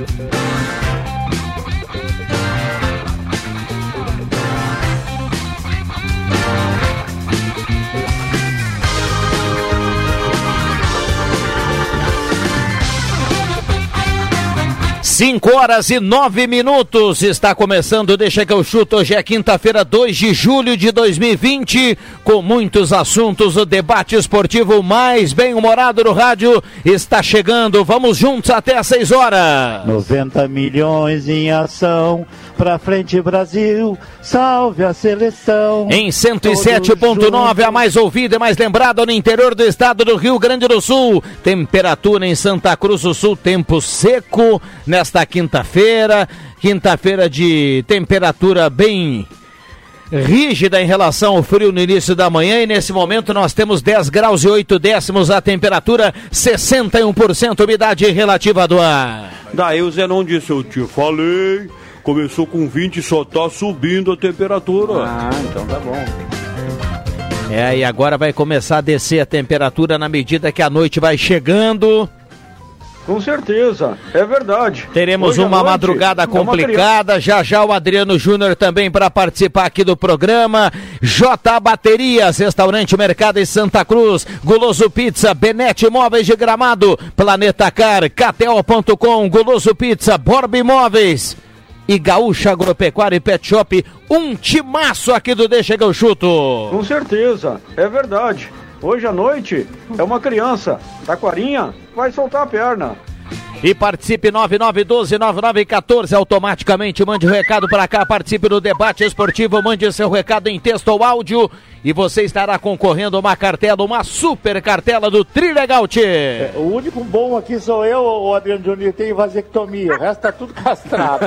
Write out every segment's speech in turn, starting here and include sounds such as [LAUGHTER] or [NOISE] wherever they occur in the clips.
Mm-hmm. 5 horas e 9 minutos. Está começando, deixa que eu chuto. Hoje é quinta-feira, 2 de julho de 2020, com muitos assuntos. O debate esportivo mais bem-humorado no rádio está chegando. Vamos juntos até às 6 horas. 90 milhões em ação. Pra frente, Brasil, salve a seleção. Em 107.9, a mais ouvida e mais lembrada no interior do estado do Rio Grande do Sul. Temperatura em Santa Cruz do Sul, tempo seco nesta quinta-feira. Quinta-feira de temperatura bem rígida em relação ao frio no início da manhã e nesse momento nós temos 10 graus e 8 décimos a temperatura, 61% umidade relativa do ar. Daí o Zenon disse, eu te falei, começou com 20 e só tá subindo a temperatura. Ah, então tá bom. É, e agora vai começar a descer a temperatura na medida que a noite vai chegando. Com certeza, é verdade. Teremos Hoje uma madrugada é complicada. Já já o Adriano Júnior também para participar aqui do programa. J Baterias, Restaurante Mercado em Santa Cruz, Guloso Pizza, Benete Imóveis de Gramado, Planeta Car, KTO.com, Guloso Pizza, Borba Imóveis e Gaúcha Agropecuária e Pet Shop. Um timaço aqui do Deixa que eu chuto. Com certeza, é verdade. Hoje à noite é uma criança. Taquarinha vai soltar a perna. E participe 9912-9914 automaticamente. Mande o recado para cá, participe do debate esportivo, mande seu recado em texto ou áudio e você estará concorrendo a uma cartela, uma super cartela do Trilegal Tchê. O único bom aqui sou eu, o Adriano Júnior, tem vasectomia. O resto tá tudo castrado.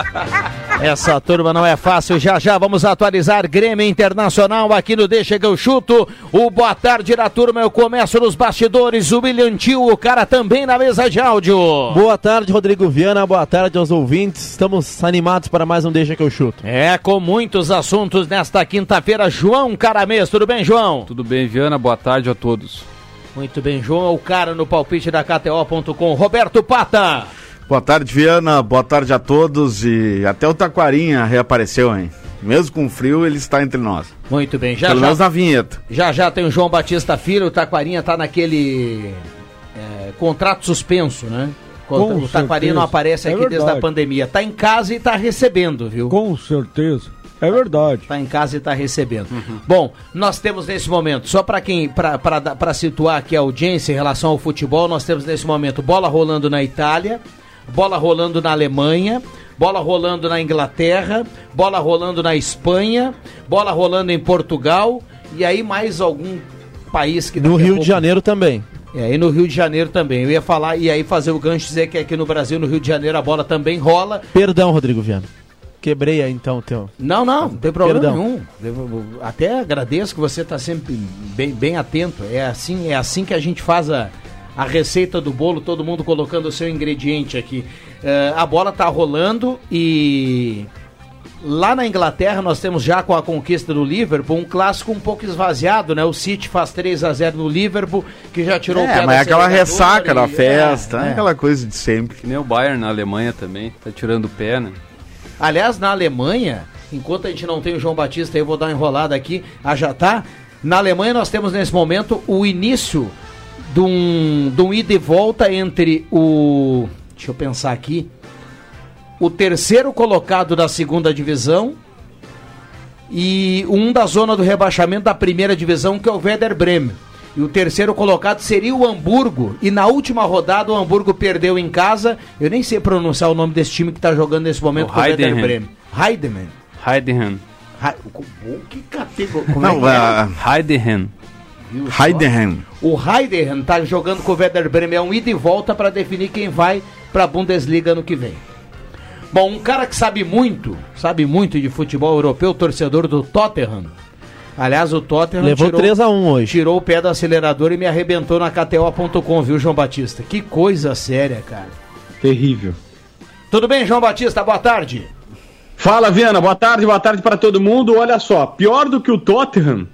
[LAUGHS] Essa turma não é fácil. Já já vamos atualizar Grêmio Internacional aqui no Deixa que eu chuto. O boa tarde da turma. Eu começo nos bastidores. O William Tio, o cara também na mesa de áudio. Boa tarde, Rodrigo Viana. Boa tarde aos ouvintes. Estamos animados para mais um Deixa que eu chuto. É, com muitos assuntos nesta quinta-feira. João Caramês, tudo bem, João? Tudo bem, Viana? Boa tarde a todos. Muito bem, João. É o cara no palpite da KTO.com. Roberto Pata. Boa tarde, Viana. Boa tarde a todos. E até o Taquarinha reapareceu, hein? Mesmo com frio, ele está entre nós. Muito bem, já Pelo já. menos na vinheta. Já já tem o João Batista Filho, o Taquarinha tá naquele contrato suspenso, né? Contra- Com o certeza. não aparece É aqui desde a pandemia. Tá em casa e tá recebendo, viu? Com certeza. É verdade. Tá em casa e tá recebendo. Bom, nós temos nesse momento, só para quem para situar aqui a audiência em relação ao futebol, nós temos nesse momento bola rolando na Itália, bola rolando na Alemanha, bola rolando na Inglaterra, bola rolando na Espanha, bola rolando em Portugal e aí mais algum país que No Rio pouco- de Janeiro também. É, e no Rio de Janeiro também. Eu ia falar e aí fazer o gancho dizer que aqui no Brasil, no Rio de Janeiro, a bola também rola. Perdão, Rodrigo Viana. Quebrei aí então o teu. Não, não, não tem problema Perdão. nenhum. Eu Até agradeço que você está sempre bem, bem atento. É assim, é assim que a gente faz a, a receita do bolo, todo mundo colocando o seu ingrediente aqui. Eh, a bola tá rolando e lá na Inglaterra nós temos já com a conquista do Liverpool um clássico um pouco esvaziado, né? O City faz 3 a 0 no Liverpool, que já tirou o pé É, da mas é aquela ressaca da e- festa, é, é. aquela coisa de sempre. Que nem o Bayern na Alemanha também, tá tirando o pé, né? Aliás, na Alemanha, enquanto a gente não tem o João Batista, eu vou dar uma enrolada aqui, a já tá. Na Alemanha nós temos nesse momento o início de um, de um ida e volta entre o. Deixa eu pensar aqui. O terceiro colocado da segunda divisão e um da zona do rebaixamento da primeira divisão, que é o Werder Bremen. E o terceiro colocado seria o Hamburgo. E na última rodada o Hamburgo perdeu em casa. Eu nem sei pronunciar o nome desse time que está jogando nesse momento O com o Werder. Bremen. Heidemann. Heidenheim. He- o- Que categoria. Como é Não, que é? Heidenheim. Heidenheim. O Heidenheim tá jogando com o Werder Bremen, é um ida e volta para definir quem vai para a Bundesliga no que vem. Bom, um cara que sabe muito, sabe muito de futebol europeu, torcedor do Tottenham. Aliás, o Tottenham Levou tirou, 3 a 1 hoje. tirou o pé do acelerador e me arrebentou na KTO.com, viu, João Batista? Que coisa séria, cara. Terrível. Tudo bem, João Batista? Boa tarde. Fala, Viana. Boa tarde, boa tarde para todo mundo. Olha só, pior do que o Tottenham.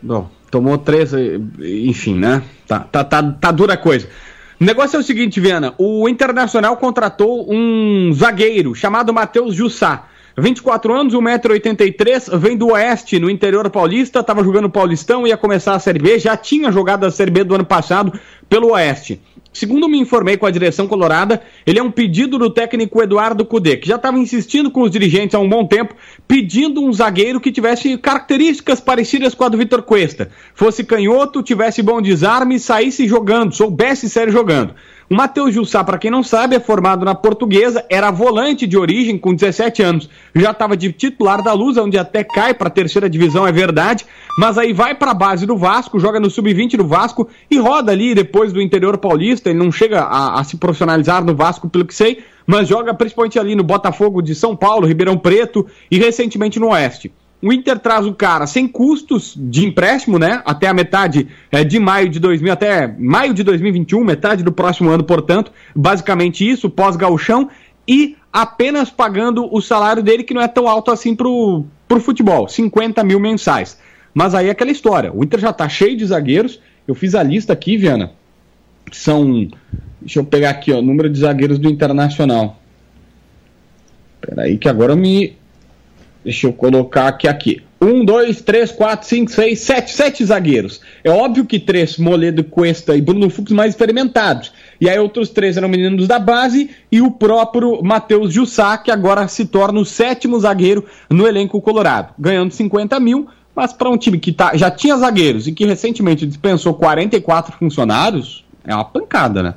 Bom, tomou três, enfim, né? Tá, tá, tá, tá dura a coisa. O negócio é o seguinte, Viana. O Internacional contratou um zagueiro chamado Matheus Jussá. 24 anos, 1,83m, vem do Oeste, no interior paulista, estava jogando Paulistão, ia começar a Série B, já tinha jogado a Série B do ano passado pelo Oeste. Segundo me informei com a direção colorada, ele é um pedido do técnico Eduardo Cudê, que já estava insistindo com os dirigentes há um bom tempo, pedindo um zagueiro que tivesse características parecidas com a do Vitor Cuesta. Fosse canhoto, tivesse bom desarme, saísse jogando, soubesse sair jogando. O Matheus Jussá, para quem não sabe, é formado na portuguesa, era volante de origem com 17 anos. Já estava de titular da Luz, onde até cai para a terceira divisão, é verdade. Mas aí vai para a base do Vasco, joga no sub-20 do Vasco e roda ali depois do interior paulista. Ele não chega a, a se profissionalizar no Vasco, pelo que sei, mas joga principalmente ali no Botafogo de São Paulo, Ribeirão Preto e recentemente no Oeste. O Inter traz o cara sem custos de empréstimo, né? Até a metade é, de maio de 2000, até maio de 2021, metade do próximo ano, portanto. Basicamente isso, pós-gauchão. E apenas pagando o salário dele, que não é tão alto assim pro, pro futebol, 50 mil mensais. Mas aí é aquela história. O Inter já tá cheio de zagueiros. Eu fiz a lista aqui, Viana. São. Deixa eu pegar aqui, ó. Número de zagueiros do Internacional. Peraí, que agora eu me. Deixa eu colocar aqui aqui. Um, dois, três, quatro, cinco, seis, sete, sete zagueiros. É óbvio que três, Moledo, Cuesta e Bruno Fux mais experimentados. E aí outros três eram meninos da base e o próprio Matheus Jussá, que agora se torna o sétimo zagueiro no elenco colorado. Ganhando 50 mil, mas para um time que tá, já tinha zagueiros e que recentemente dispensou 44 funcionários, é uma pancada, né?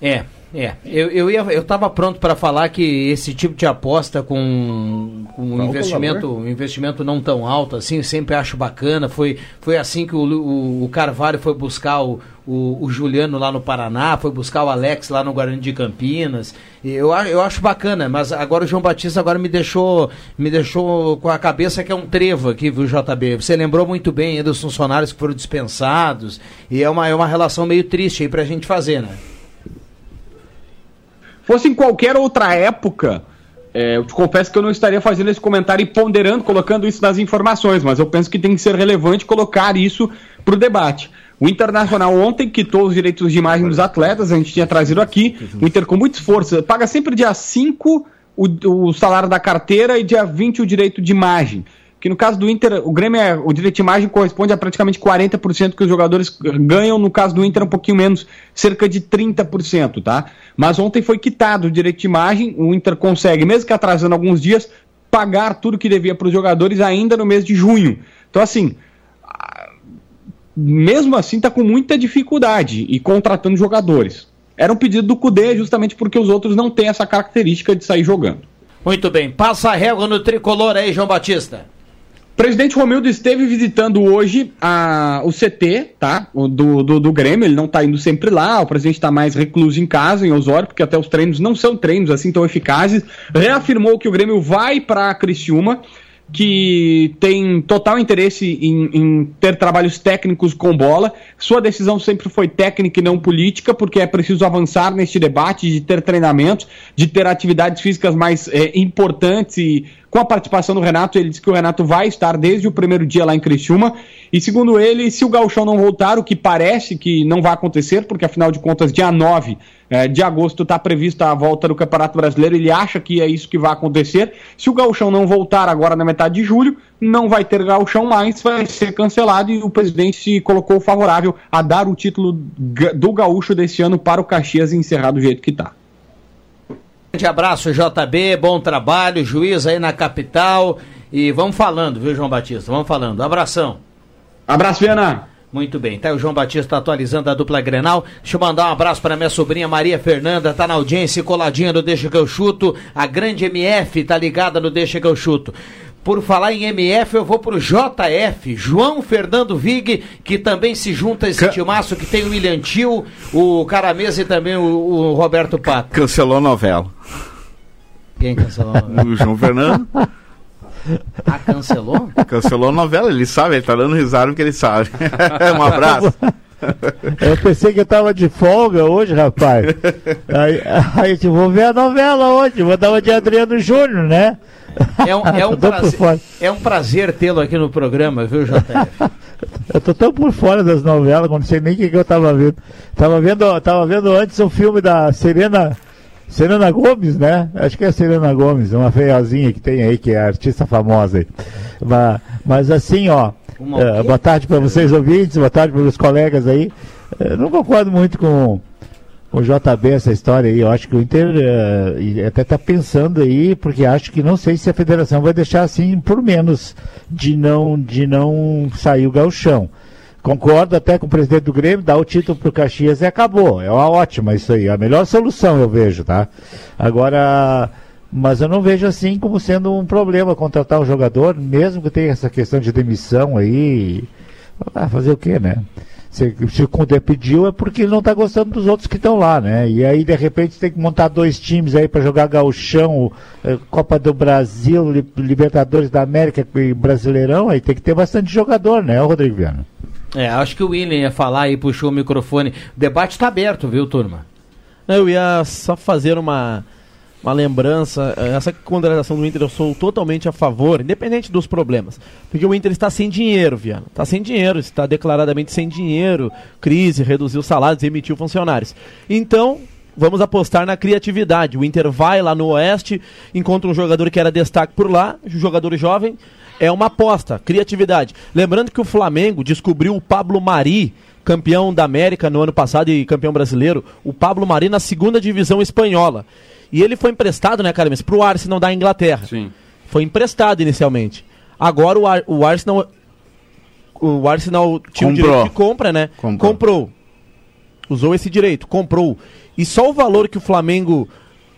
É, é. Eu, eu, ia, eu tava pronto para falar que esse tipo de aposta com, com um investimento, um investimento não tão alto assim, sempre acho bacana. Foi, foi assim que o, o, o Carvalho foi buscar o, o, o, Juliano lá no Paraná, foi buscar o Alex lá no Guarani de Campinas. Eu, eu acho bacana, mas agora o João Batista agora me deixou, me deixou com a cabeça que é um trevo aqui, viu, JB? Você lembrou muito bem aí dos funcionários que foram dispensados, e é uma, é uma relação meio triste aí pra gente fazer, né? Fosse em qualquer outra época, é, eu te confesso que eu não estaria fazendo esse comentário e ponderando, colocando isso nas informações, mas eu penso que tem que ser relevante colocar isso para o debate. O Internacional ontem quitou os direitos de imagem dos atletas, a gente tinha trazido aqui. O Inter, com muito esforço, paga sempre dia 5 o, o salário da carteira e dia 20 o direito de imagem que no caso do Inter, o Grêmio, é, o direito de imagem corresponde a praticamente 40% que os jogadores ganham, no caso do Inter um pouquinho menos, cerca de 30%, tá? Mas ontem foi quitado o direito de imagem, o Inter consegue, mesmo que atrasando alguns dias, pagar tudo que devia para os jogadores ainda no mês de junho. Então assim, mesmo assim está com muita dificuldade e contratando jogadores. Era um pedido do Cudê justamente porque os outros não têm essa característica de sair jogando. Muito bem, passa a régua no tricolor aí, João Batista. Presidente Romildo esteve visitando hoje a, o CT, tá? O do, do, do Grêmio, ele não está indo sempre lá, o presidente está mais recluso em casa, em Osório, porque até os treinos não são treinos assim tão eficazes. Reafirmou que o Grêmio vai para Criciúma, que tem total interesse em, em, ter trabalhos técnicos com bola. Sua decisão sempre foi técnica e não política, porque é preciso avançar neste debate de ter treinamentos, de ter atividades físicas mais é, importantes e com a participação do Renato, ele disse que o Renato vai estar desde o primeiro dia lá em Criciúma. E segundo ele, se o Gauchão não voltar, o que parece que não vai acontecer, porque afinal de contas, dia 9 eh, de agosto está prevista a volta do Campeonato Brasileiro, ele acha que é isso que vai acontecer. Se o Gauchão não voltar agora na metade de julho, não vai ter Gauchão mais, vai ser cancelado e o presidente se colocou favorável a dar o título do Gaúcho desse ano para o Caxias e encerrar do jeito que está. Grande abraço, JB, bom trabalho, juiz aí na capital. E vamos falando, viu, João Batista? Vamos falando. Abração. Abraço, Viana. Muito bem, tá o João Batista atualizando a dupla Grenal. Deixa eu mandar um abraço para minha sobrinha Maria Fernanda, tá na audiência, coladinha no Deixa que eu chuto. A grande MF tá ligada no Deixa que eu chuto. Por falar em MF, eu vou pro JF, João Fernando Vig, que também se junta a esse timaço que tem o William Tio, o Caramesa e também o, o Roberto Pato. Cancelou a novela. Quem cancelou? O João Fernando Ah, cancelou? cancelou a novela, ele sabe, ele tá dando risada porque ele sabe. [LAUGHS] um abraço. [LAUGHS] Eu pensei que eu tava de folga hoje, rapaz. Aí, aí eu vou ver a novela hoje, vou dar uma de Adriano Júnior, né? É um, é [LAUGHS] um prazer, é um prazer tê-lo aqui no programa, viu, JF? [LAUGHS] Eu tô tão por fora das novelas, não sei nem o que, que eu tava vendo. Tava vendo, tava vendo antes um filme da Serena, Serena Gomes, né? Acho que é a Serena Gomes, uma feiozinha que tem aí, que é artista famosa aí. Mas, mas assim, ó, eh, boa tarde para vocês ouvintes, boa tarde para os colegas aí. Eu não concordo muito com com o JB essa história aí. Eu acho que o Inter eh, e até está pensando aí, porque acho que não sei se a federação vai deixar assim por menos de não, de não sair o gauchão. Concordo até com o presidente do Grêmio, dá o título pro Caxias e acabou. É uma ótima isso aí, a melhor solução eu vejo, tá? Agora, mas eu não vejo assim como sendo um problema contratar o jogador, mesmo que tenha essa questão de demissão aí. Ah, fazer o quê, né? Se, se o Cudê pediu é porque ele não está gostando dos outros que estão lá, né? E aí, de repente, tem que montar dois times aí para jogar gauchão, eh, Copa do Brasil, Li- Libertadores da América e Brasileirão, aí tem que ter bastante jogador, né, Rodrigo Viana? É, acho que o William ia falar e puxou o microfone. O debate tá aberto, viu, turma? Eu ia só fazer uma, uma lembrança. Essa contratação do Inter eu sou totalmente a favor, independente dos problemas. Porque o Inter está sem dinheiro, Viana. Está sem dinheiro, está declaradamente sem dinheiro. Crise, reduziu salários, emitiu funcionários. Então, vamos apostar na criatividade. O Inter vai lá no Oeste, encontra um jogador que era destaque por lá, um jogador jovem. É uma aposta, criatividade. Lembrando que o Flamengo descobriu o Pablo Mari, campeão da América no ano passado e campeão brasileiro, o Pablo Mari na segunda divisão espanhola. E ele foi emprestado, né, Carmes, para o Arsenal da Inglaterra. Sim. Foi emprestado inicialmente. Agora o, Ar- o Arsenal. O Arsenal tinha o Comprou. direito de compra, né? Comprou. comprou. Usou esse direito, comprou. E só o valor que o Flamengo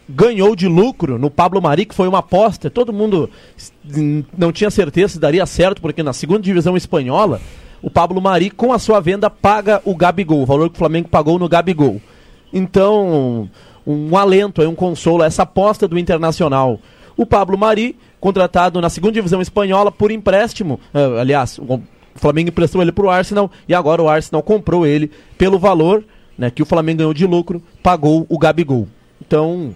ganhou de lucro no Pablo Mari, que foi uma aposta, todo mundo não tinha certeza se daria certo, porque na segunda divisão espanhola, o Pablo Mari, com a sua venda, paga o Gabigol, o valor que o Flamengo pagou no Gabigol. Então, um alento, um consolo, essa aposta do Internacional. O Pablo Mari, contratado na segunda divisão espanhola por empréstimo, eh, aliás, o Flamengo emprestou ele para o Arsenal e agora o Arsenal comprou ele pelo valor né, que o Flamengo ganhou de lucro, pagou o Gabigol. Então,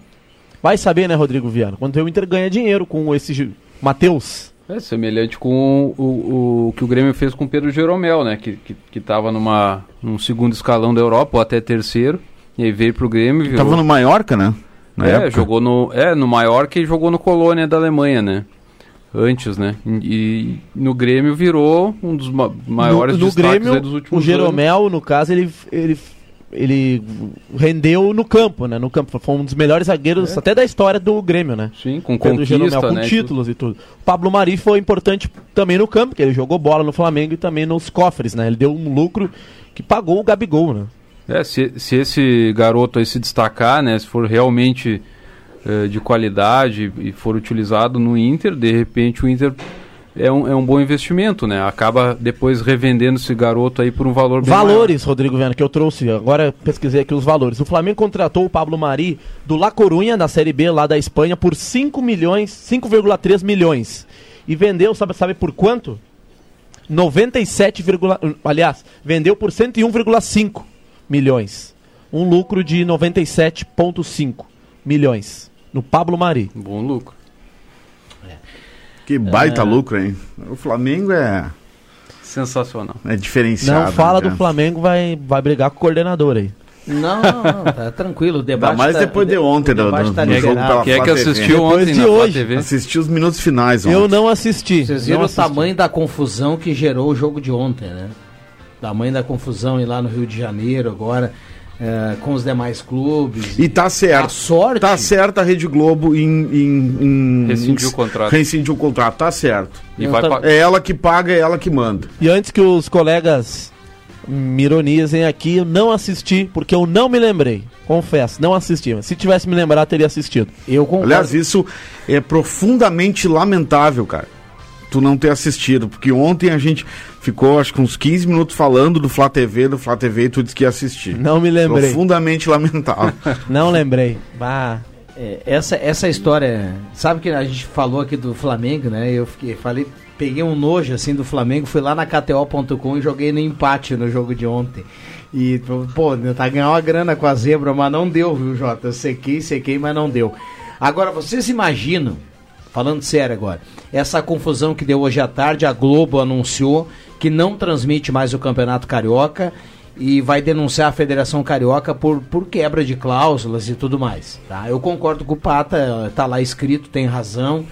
vai saber, né, Rodrigo Viana? Quando o Inter ganha dinheiro com esse Matheus. É semelhante com o, o, o que o Grêmio fez com o Pedro Jeromel, né? Que, que, que tava numa, num segundo escalão da Europa, ou até terceiro. E aí veio pro Grêmio e virou... Tava no Maiorca, né? Na é, época. jogou no, é, no Mallorca e jogou no Colônia da Alemanha, né? Antes, né? E, e no Grêmio virou um dos ma- maiores no, no destaques Grêmio, aí dos últimos o Jeromel, no caso, ele, ele, ele rendeu no campo, né? No campo. Foi um dos melhores zagueiros até da história do Grêmio, né? Sim, com Pedro conquista, Jeromel, com né? títulos e tudo. O Pablo Mari foi importante também no campo, que ele jogou bola no Flamengo e também nos cofres, né? Ele deu um lucro que pagou o Gabigol, né? É, se, se esse garoto aí se destacar, né, se for realmente eh, de qualidade e for utilizado no Inter, de repente o Inter é um, é um bom investimento, né? Acaba depois revendendo esse garoto aí por um valor bem Valores, Rodrigo Viana, que eu trouxe. Agora pesquisei aqui os valores. O Flamengo contratou o Pablo Mari do La Corunha, da Série B lá da Espanha, por 5 milhões, 5,3 milhões. E vendeu, sabe, sabe por quanto? 97, aliás, vendeu por 101,5 milhões. Um lucro de 97,5 milhões no Pablo Mari. maior. Bom lucro. Que baita lucro, hein? O Flamengo é, Sensacional. é diferenciado. Não fala né? do Flamengo, vai, vai brigar com o coordenador aí. Não, não, não, tá tranquilo. O debate Ainda mais tá- depois de ontem, o do, debate do, tá do jogo pela Quem é que assistiu Depois ontem de na Flá hoje. TV? Assisti os minutos finais ontem. Eu não assisti. Vocês viram o assisti. tamanho da confusão que gerou o jogo de ontem, né? Tamanho da confusão ir lá no Rio de Janeiro agora, eh, com os demais clubes. E tá certo. A sorte. Tá certo a Rede Globo em. em, em Rescindiu em- o contrato. Rescindiu o contrato, tá certo. E vai pa- É ela que paga, é ela que manda. E antes que os colegas me ironizem aqui, eu não assisti, porque eu não me lembrei. Confesso, não assisti. Mas se tivesse me lembrado, teria assistido. Eu concordo. Aliás, isso é profundamente lamentável, cara. Tu não ter assistido, porque ontem a gente ficou acho que uns 15 minutos falando do Flá TV, do Flá TV e tu disse que ia assistir. Não me lembrei. Profundamente lamentável. [LAUGHS] Não lembrei. Bah. É, essa, essa história, sabe que a gente falou aqui do Flamengo, né? Eu fiquei, falei, peguei um nojo assim do Flamengo, fui lá na KTO.com e joguei no empate no jogo de ontem. E, pô, tá ganhando uma grana com a zebra, mas não deu, viu, Jota? Eu sequei, sequei, mas não deu. Agora, vocês imaginam, falando sério agora, essa confusão que deu hoje à tarde, a Globo anunciou que não transmite mais o Campeonato Carioca e vai denunciar a Federação Carioca por, por quebra de cláusulas e tudo mais. Tá? Eu concordo com o Pata, tá lá escrito, tem razão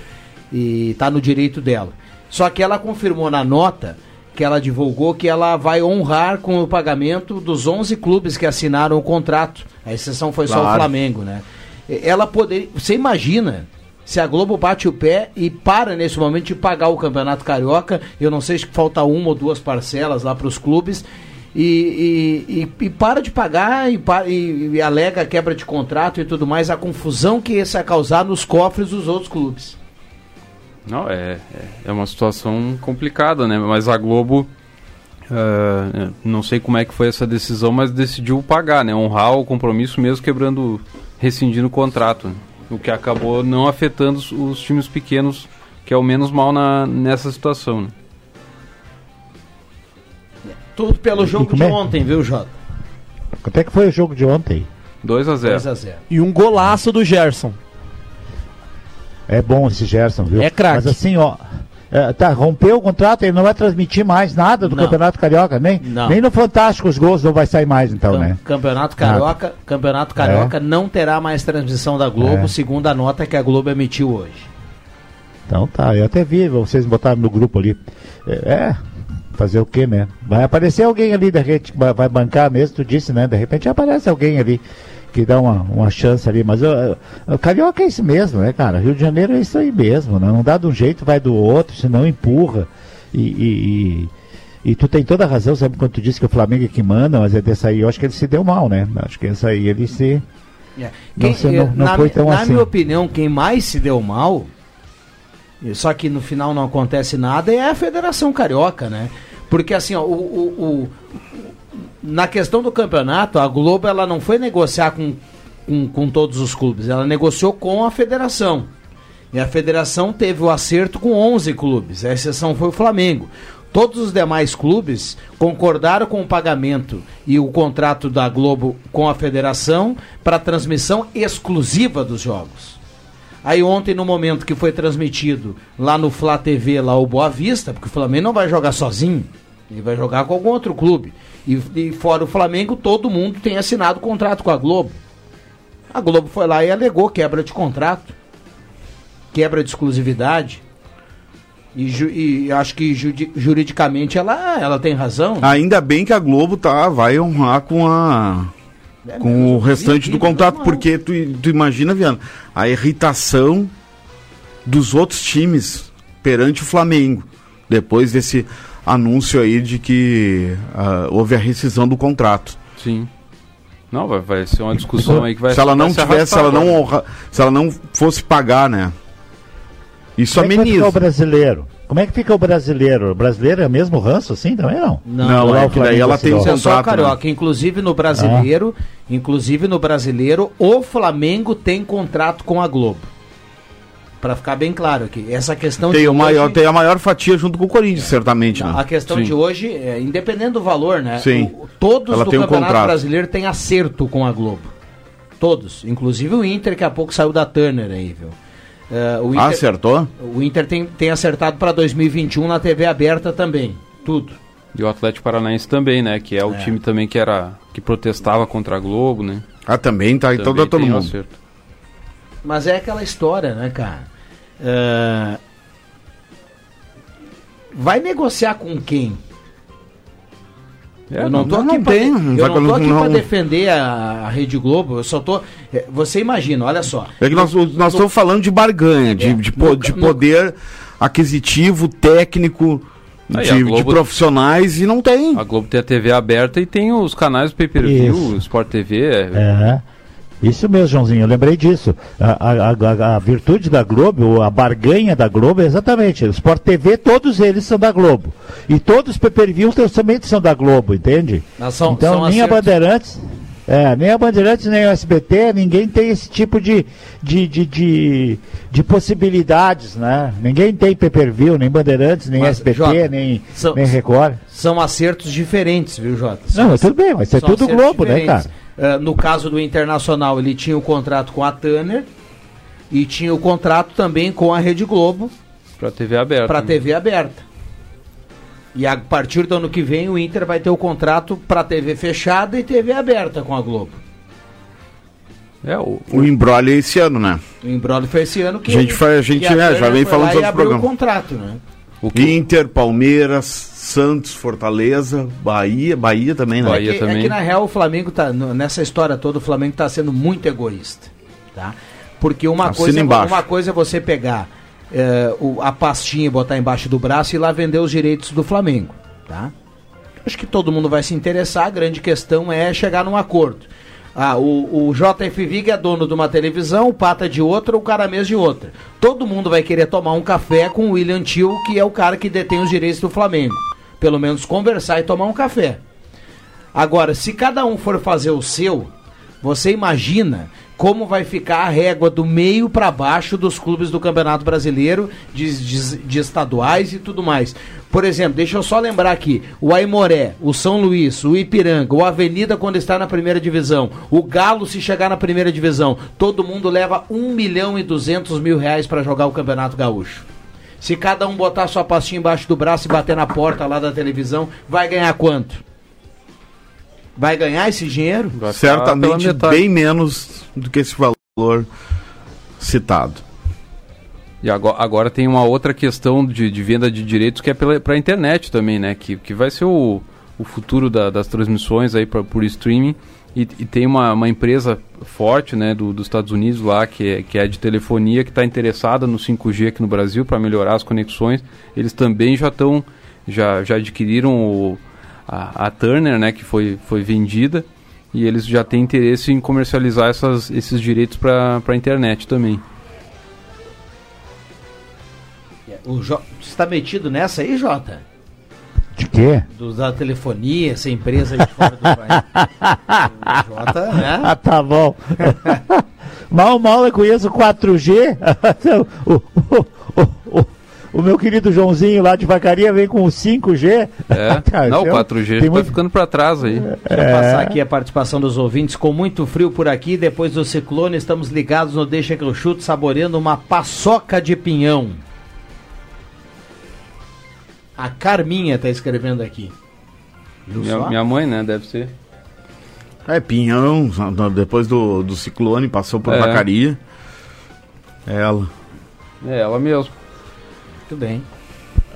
e tá no direito dela. Só que ela confirmou na nota que ela divulgou que ela vai honrar com o pagamento dos 11 clubes que assinaram o contrato. A exceção foi só o Claro. Flamengo, né? Ela poderia. Você imagina se a Globo bate o pé e para nesse momento de pagar o Campeonato Carioca? Eu não sei se falta uma ou duas parcelas lá para os clubes. E, e, e- e para de pagar e, e- alega quebra de contrato e tudo mais, a confusão que isso vai causar nos cofres dos outros clubes. Não, é, é, é uma situação complicada, né? Mas a Globo, é, não sei como é que foi essa decisão, mas decidiu pagar, né? Honrar o compromisso mesmo quebrando, rescindindo o contrato. O que acabou não afetando os, os times pequenos, que é o menos mal na, nessa situação, né? Tudo pelo E jogo de é? ontem, viu, Jota? Quanto é que foi o jogo de ontem? 2 a 0 2 a 0 E um golaço do Gerson. É bom esse Gerson, viu? É craque. Mas assim, ó. É, tá, rompeu o contrato, ele não vai transmitir mais nada do Não. Campeonato Carioca, nem, Não. nem no Fantástico os gols não vai sair mais, então, Cam- né? Campeonato Carioca, Campeonato Carioca não terá mais transmissão da Globo, É. segundo a nota que a Globo emitiu hoje. Então tá, eu até vi, vocês botaram no grupo ali. É, é, fazer o quê, né? Vai aparecer alguém ali da rede que vai bancar mesmo, tu disse, né? De repente aparece alguém ali que dá uma, uma chance ali. Mas o, Carioca é isso mesmo, né, cara? Rio de Janeiro é isso aí mesmo, né? Não dá de um jeito, vai do outro, senão empurra. E, e, e, e tu tem toda a razão, sabe quando tu disse que o Flamengo é que manda, mas é dessa aí, eu acho que ele se deu mal, né? Acho que essa aí ele se. É. Não, você não- não na foi tão na assim. minha opinião, quem mais se deu mal, só que no final não acontece nada, é a Federação Carioca, né? Porque assim, ó, o, o- o- na questão do campeonato, a Globo ela não foi negociar com, com, com todos os clubes, ela negociou com a federação. E a federação teve o acerto com 11 clubes, a exceção foi o Flamengo. Todos os demais clubes concordaram com o pagamento e o contrato da Globo com a federação para transmissão exclusiva dos jogos. Aí ontem, no momento que foi transmitido lá no Flá TV, lá o Boa Vista, porque o Flamengo não vai jogar sozinho, ele vai jogar com algum outro clube. E, e fora o Flamengo, todo mundo tem assinado contrato com a Globo. A Globo foi lá e alegou quebra de contrato, quebra de exclusividade. E, ju- e acho que judi- juridicamente ela, ela tem razão. Ainda bem que a Globo tá, vai honrar com a. É Com mesmo, o restante do contrato, porque tu, tu imagina, Viana, a irritação dos outros times perante o Flamengo, depois desse anúncio aí de que ah, houve a rescisão do contrato. Sim. Não, vai, vai ser uma discussão aí que vai se ela não se tivesse, se ela não honra, se ela não fosse pagar, né? Isso Como é ameniza. o brasileiro? Como é que fica o brasileiro? O brasileiro é mesmo ranço assim também não? Não, Lá é o que daí ela tem um é só contrato, né? Carioca. Inclusive no brasileiro, inclusive no brasileiro, o Flamengo tem contrato com a Globo. Pra ficar bem claro aqui. Essa questão Tem, de o maior, hoje- tem a maior fatia junto com o Corinthians, certamente, Não, né? a questão Sim. de hoje, é, independente do valor, né? Sim. o- todos Ela do tem um Campeonato contrato. Brasileiro têm acerto com a Globo. Todos. Inclusive o Inter, que há pouco saiu da Turner aí, viu? É, o Ah, Inter, acertou? o Inter tem, tem acertado para 2021 na TV aberta também. Tudo. E o Atlético Paranaense também, né? Que é o É. time também que era que protestava contra a Globo, né? Ah, também tá, então dá todo tem um mundo. acerto. Mas é aquela história, né, cara? É, Vai negociar com quem? É, eu não tô não aqui de- não não tô colo- aqui não- pra defender a, a Rede Globo, eu só tô. é, Você imagina, olha só. É que nós, nós No- estamos falando de barganha, de, É, de, po- no- de no- poder aquisitivo, técnico, Aí, de, a de Globo- profissionais e não tem. A Globo tem a TV aberta e tem os canais do pay-per-view, Isso. o Sport TV. é- É. Isso mesmo, Joãozinho, eu lembrei disso. A, a- a- a virtude da Globo, a barganha da Globo é exatamente. O Sport TV, todos eles são da Globo. E todos os pay-per-views também são da Globo, entende? São- então, são nem a acertos. Bandeirantes. É, nem a Bandeirantes, nem o SBT, ninguém tem esse tipo de, de, de, de, de possibilidades, né? Ninguém tem pay-per-view, nem Bandeirantes, nem Mas, SBT, Jota, nem, são- nem Record. São acertos diferentes, viu, Jota? Não, mas tudo bem, mas é São tudo acertos Globo, né, diferentes. cara? Ah, no caso do Internacional, ele tinha o contrato com a Tanner e tinha o contrato também com a Rede Globo Pra TV aberta. para né? TV aberta. E a partir do ano que vem o Inter vai ter o contrato para TV fechada e TV aberta com a Globo. É, o, O embrolho é esse ano, né? O embrólio foi esse ano que A gente faz- a gente, que né, já vem foi falando lá dos e outros abriu o programas. contrato, né? O que, Inter, Palmeiras, Santos, Fortaleza, Bahia, Bahia também, né? Bahia é que, também. É que na real o Flamengo tá nessa história toda o Flamengo tá sendo muito egoísta, tá? Porque uma Assina coisa, é, embaixo. uma coisa é você pegar é, o- a pastinha e botar embaixo do braço e ir lá vender os direitos do Flamengo, tá? Acho que todo mundo vai se interessar, a grande questão é chegar num acordo. Ah, o, o JF é dono de uma televisão, o Pata de outra, o Caramês de outra. Todo mundo vai querer tomar um café com o William Tio, que é o cara que detém os direitos do Flamengo. Pelo menos conversar e tomar um café. Agora, se cada um for fazer o seu, você imagina como vai ficar a régua do meio para baixo dos clubes do Campeonato Brasileiro, de, de- de estaduais e tudo mais. Por exemplo, deixa eu só lembrar aqui: o Aimoré, o São Luís, o Ipiranga, o Avenida quando está na primeira divisão, o Galo se chegar na primeira divisão, todo mundo leva 1 milhão e 200 mil reais para jogar o Campeonato Gaúcho. Se cada um botar sua pastinha embaixo do braço e bater na porta lá da televisão, vai ganhar quanto? Vai ganhar esse dinheiro? vai Certamente bem menos do que esse valor citado. E agora, agora tem uma outra questão de, de venda de direitos que é pela, pra internet também, né? Que, que vai ser o, o futuro da- das transmissões aí pra, por streaming. E, e tem uma, uma empresa forte, né, do, dos Estados Unidos lá, que é, que é de telefonia, que está interessada no 5G aqui no Brasil para melhorar as conexões. Eles também já estão, já, já adquiriram o, a, a Turner, né, que foi, foi vendida. E eles já têm interesse em comercializar essas, esses direitos para a internet também. O Jo- Você está metido nessa aí, Jota? De quê? Do, da telefonia, essa empresa aí de fora do país. [LAUGHS] O Jota, né? Ah, tá bom. [LAUGHS] mal, mal eu conheço o 4G. [LAUGHS] o, o, o, o, meu querido Joãozinho lá de Vacaria vem com o 5G. É, Cara, [LAUGHS] não, o tem- 4G tem está muito- ficando para trás aí. Deixa eu passar aqui a participação dos ouvintes. Com muito frio por aqui, depois do ciclone, estamos ligados no Deixa que eu chuto, saboreando uma paçoca de pinhão. A Carminha está escrevendo aqui. Minha, minha mãe, né, deve ser. É, Pinhão, depois do, do ciclone, passou por É. Vacaria. Ela. É, ela mesmo. Muito bem.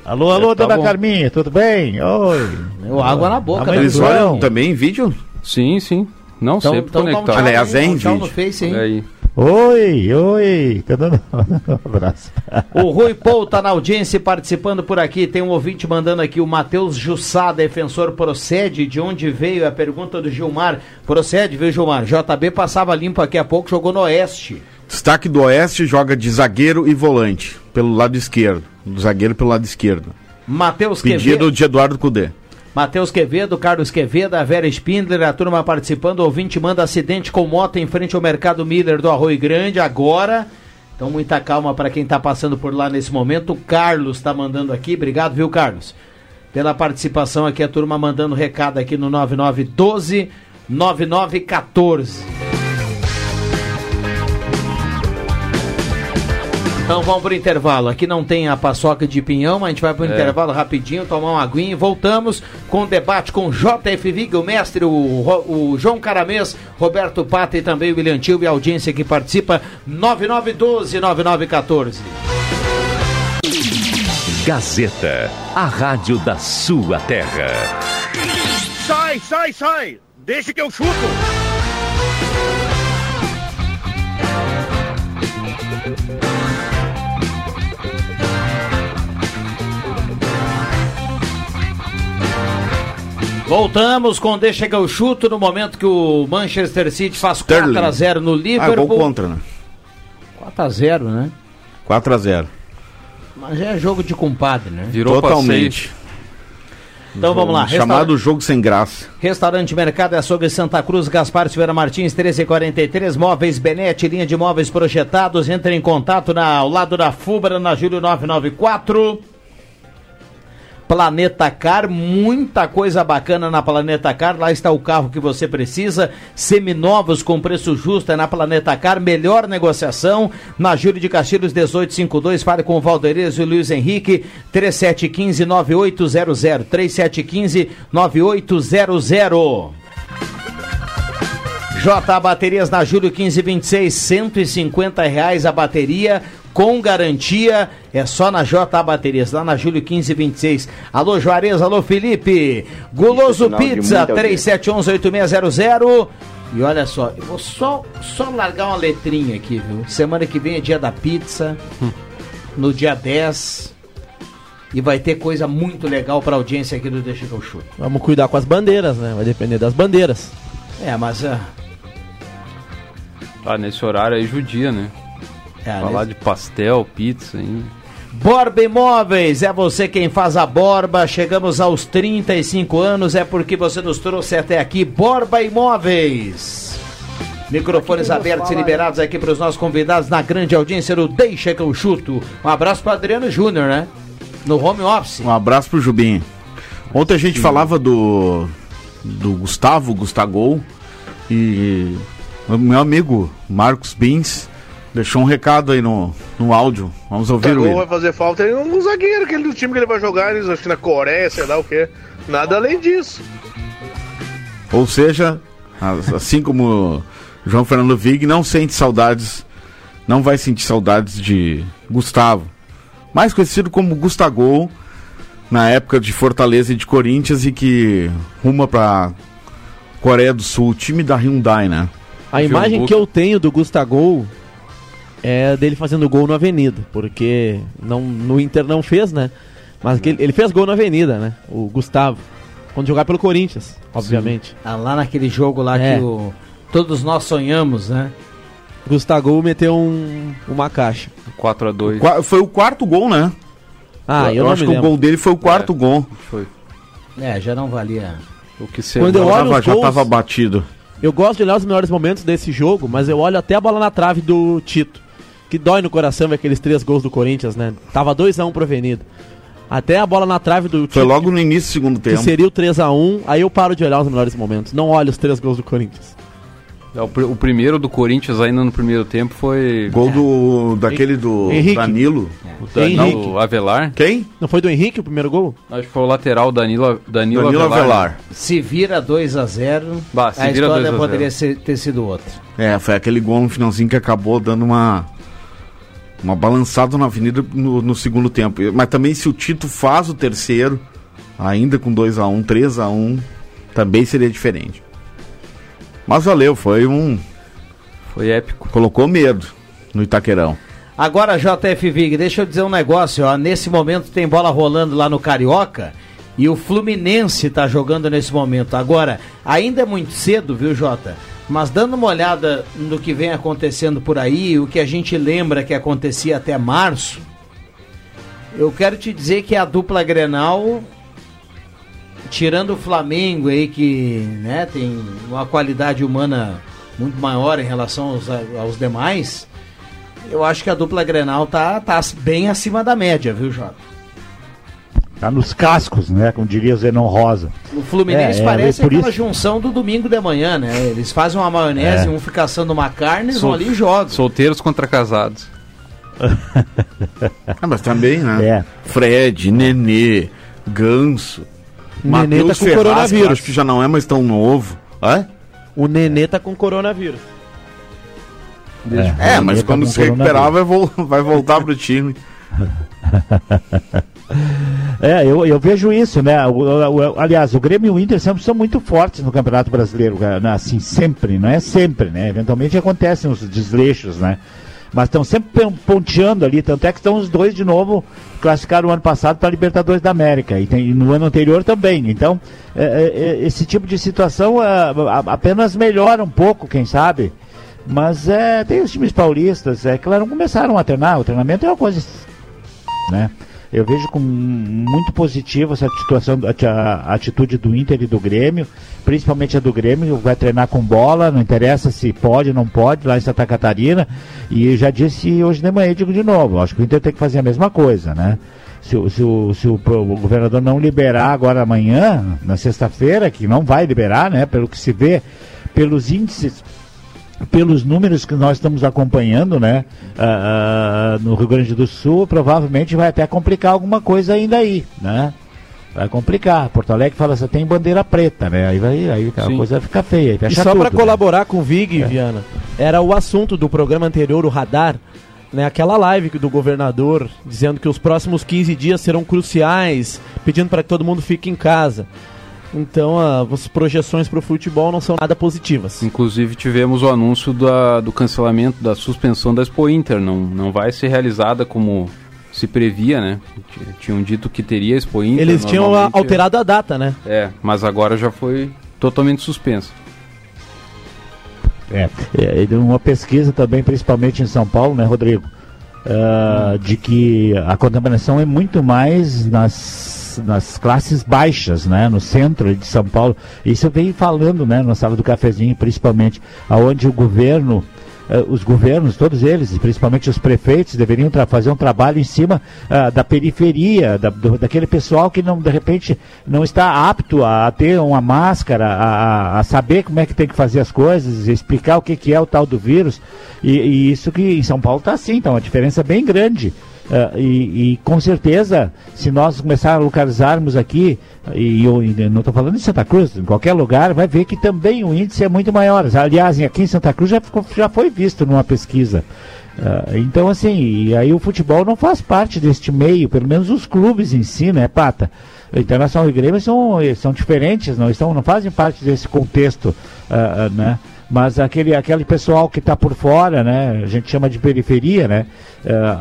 Alô, alô, É, tá dona bom. Carminha, tudo bem? Oi. Deu água na boca. Né? Eles olham também em vídeo? Sim, sim. Não, Então, sempre então um conectado. tchau, Aliás, é dá um em tchau no vídeo. Face, hein? Aí. Oi, oi. Tá dando um [LAUGHS] abraço. O Rui Paul tá na audiência participando por aqui. Tem um ouvinte mandando aqui, o Matheus Jussá, defensor, procede. De onde veio a pergunta do Gilmar? Procede, viu, Gilmar? JB passava limpo aqui a pouco, jogou no Oeste. Destaque do Oeste joga de zagueiro e volante, pelo lado esquerdo. Do zagueiro pelo lado esquerdo. Matheus Quevedo. Pedido de Eduardo Cudê. Matheus Quevedo, Carlos Quevedo, a Vera Spindler, a turma participando. O ouvinte manda acidente com moto em frente ao Mercado Miller do Arroio Grande agora. Então, muita calma para quem está passando por lá nesse momento. O Carlos está mandando aqui. Obrigado, viu, Carlos? Pela participação aqui, a turma mandando recado aqui no 9912 9914. Então vamos pro intervalo. Aqui não tem a paçoca de pinhão, mas a gente vai pro É. intervalo rapidinho, tomar uma aguinha e voltamos com o debate com JF Vig, o mestre, o, o João Caramês, Roberto Pata e também o William Tio e a audiência que participa 9912-9914. Gazeta, a rádio da sua terra. Sai, sai, sai! Deixa que eu chuto! Voltamos com Deixa que eu chuto no momento que o Manchester City faz Sterling. 4x0 no Ah, Liverpool. gol contra, né? 4x0, né? 4x0. Mas é jogo de compadre, né? Virou Totalmente. Então vamos lá. Chamado jogo sem graça. Restaurante Mercado e Açougue Santa Cruz, Gaspar Silveira Martins, 1343, Móveis Benete, linha de móveis projetados. Entre em contato na, ao lado da Fubra, na Júlio 994. Planeta Car, muita coisa bacana na Planeta Car. Lá está o carro que você precisa. Seminovos com preço justo é na Planeta Car. Melhor negociação na Júlio de Castilhos 1852. Fale com o Valdeirês e o Luiz Henrique 3715-9800. 3715-9800. J Baterias na Júlio 1526, 150 reais a bateria com garantia. É só na J Baterias, lá na Júlio 1526. Alô Juarez, alô Felipe. Guloso sinal de Pizza muita audiência. 3711-8600. E olha só, eu vou só, só largar uma letrinha aqui, viu? Semana que vem é dia da pizza, no dia 10. E vai ter coisa muito legal pra audiência aqui do Deixa que eu chuto. Vamos cuidar com as bandeiras, né? Vai depender das bandeiras. É, mas. ah, Ah, nesse horário aí judia, né? É, Falar nesse- de pastel, pizza, hein? Borba Imóveis, é você quem faz a Borba. Chegamos aos 35 anos, é porque você nos trouxe até aqui. Borba Imóveis. Microfones abertos e liberados aqui para os nossos convidados na grande audiência do Deixa que eu chuto. Um abraço para Adriano Júnior, né? No home office. Um abraço pro Jubinho. Ontem a gente falava do do Gustavo, Gustagol e o meu amigo Marcos Bins deixou um recado aí no, no áudio. Vamos ouvir o Gol vai fazer falta aí um zagueiro, aquele do time que ele vai jogar, eles acho que na Coreia, sei lá o quê. Nada além disso. Ou seja, as- assim como João Fernando Vig não sente saudades, não vai sentir saudades de Gustavo, mais conhecido como Gustagol na época de Fortaleza e de Corinthians e que ruma pra Coreia do Sul, o time da Hyundai, né? A imagem que eu tenho do Gustagol é dele fazendo gol na Avenida, porque não, no Inter não fez, né? Mas que ele, ele fez gol na Avenida, né? O Gustavo. Quando jogar pelo Corinthians, obviamente. Ah, lá naquele jogo lá É. que o- todos nós sonhamos, né? Gustagol meteu um, uma caixa. 4x2. Qua- Foi o quarto gol, né? Ah, eu, eu não acho me que o lembro. gol dele foi o quarto gol. Foi. É, já não valia. O que você Quando eu Já olho tava, os já gols- tava batido. Eu gosto de olhar os melhores momentos desse jogo, mas eu olho até a bola na trave do Tito. Que dói no coração ver aqueles três gols do Corinthians, né? Tava 2x1 pro Avenida. Até a bola na trave do. Foi logo no início do segundo que tempo. seria o 3x1, aí eu paro de olhar os melhores momentos. Não olho os três gols do Corinthians. É, o, pr- o primeiro do Corinthians ainda no primeiro tempo foi Gol do daquele do Henrique. Danilo. o Danilo Henrique. Avelar. Quem? Não foi do Henrique o primeiro gol? Acho que foi o lateral Danilo, Danilo, Danilo Avelar. Avelar. Se vira 2 a 0 Bah, se a vira história 2 a 0. poderia ser- ter sido outra. É, foi aquele gol no finalzinho que acabou dando uma uma balançada na avenida no, no segundo tempo. Mas também se o Tito faz o terceiro, ainda com 2 a 1 3 a 1 também seria diferente. Mas valeu, foi um. Foi épico. Colocou medo no Itaquerão. Agora, JF Vig, deixa eu dizer um negócio, ó. Nesse momento tem bola rolando lá no Carioca e o Fluminense tá jogando nesse momento. Agora, ainda é muito cedo, viu, Jota? Mas dando uma olhada no que vem acontecendo por aí, o que a gente lembra que acontecia até março, eu quero te dizer que a dupla Grenal, tirando o Flamengo aí, que né, tem uma qualidade humana muito maior em relação aos, aos demais, eu acho que a dupla Grenal tá, tá bem acima da média, viu, Jota? Tá nos cascos, né? Como diria Zenon Rosa. O Fluminense É, é, parece é aquela isso- junção do domingo de manhã, né? Eles fazem uma maionese, É. um fica assando uma carne, eles vão Sol- ali e jogam. Solteiros contra casados. [LAUGHS] Ah, mas também, né? É. Fred, Nenê, Ganso. Nenê tá Matheus com Ferraz, que eu coronavírus. Acho que já não é mais tão novo. É? O Nenê tá com coronavírus. É, mas Ele tá quando com se recuperar vai, [LAUGHS] vai voltar pro time. [LAUGHS] É, eu, eu vejo isso, né? O- o- o- aliás, o Grêmio e o Inter sempre são muito fortes no Campeonato Brasileiro, né? assim, sempre, não é sempre, né? Eventualmente acontecem os desleixos, né? Mas estão sempre pon- ponteando ali, tanto é que estão os dois de novo classificaram o ano passado para a Libertadores da América e, tem- e no ano anterior também. Então, é, é, é, esse tipo de situação é, apenas melhora um pouco, quem sabe. Mas é, tem os times paulistas, é claro, não começaram a treinar, o treinamento é uma coisa né? Eu vejo com muito positivo essa situação, a, atitude do Inter e do Grêmio, principalmente a do Grêmio, vai treinar com bola, não interessa se pode ou não pode, lá em Santa Catarina. E já disse hoje de manhã, digo de novo, acho que o Inter tem que fazer a mesma coisa, né? Se, o- se, o, se o governador não liberar agora amanhã, na sexta-feira, que não vai liberar, né? Pelo que se vê, pelos índices pelos números que nós estamos acompanhando, né, ah, no Rio Grande do Sul, provavelmente vai até complicar alguma coisa ainda aí, né? Vai complicar. Porto Alegre fala assim, tem bandeira preta, né? Aí vai, aí a Sim. coisa fica feia. E só para né? colaborar com o Vig, Viana, era o assunto do programa anterior, o Radar, né, aquela live do governador dizendo que os próximos 15 dias serão cruciais, pedindo para que todo mundo fique em casa. Então, ah, as projeções para o futebol não são nada positivas. Inclusive tivemos o anúncio da- do cancelamento da suspensão da Expo Inter. Não, não vai ser realizada como se previa, né? T- Tinham dito que teria Expo Inter. Eles tinham normalmente- alterado a data, né? É, mas agora já foi totalmente suspenso. É, é, e uma pesquisa também, principalmente em São Paulo, né, Rodrigo? Ah, de que a contaminação é muito mais nas, nas classes baixas, né, no centro de São Paulo. Isso eu venho falando, né, na sala do cafezinho, principalmente, aonde o governo, eh, os governos, todos eles, principalmente os prefeitos, deveriam fazer um trabalho em cima ah, da periferia, da- do- daquele pessoal que não, de repente, não está apto a, ter uma máscara, a, a- a saber como é que tem que fazer as coisas, explicar o que, que é o tal do vírus. E, e isso que em São Paulo está assim, então, uma diferença bem grande. Ah, e, e com certeza, se nós começar a localizarmos aqui, e eu não estou falando de Santa Cruz, em qualquer lugar, vai ver que também o índice é muito maior. Aliás, aqui em Santa Cruz já, ficou- já foi visto numa pesquisa. Ah, então, assim, aí o futebol não faz parte deste meio, pelo menos os clubes em si, né, Pata? O Internacional e Grêmio são, são diferentes, não, estão, não fazem parte desse contexto, ah, né? Mas aquele, aquele pessoal que está por fora, né? A gente chama de periferia, né?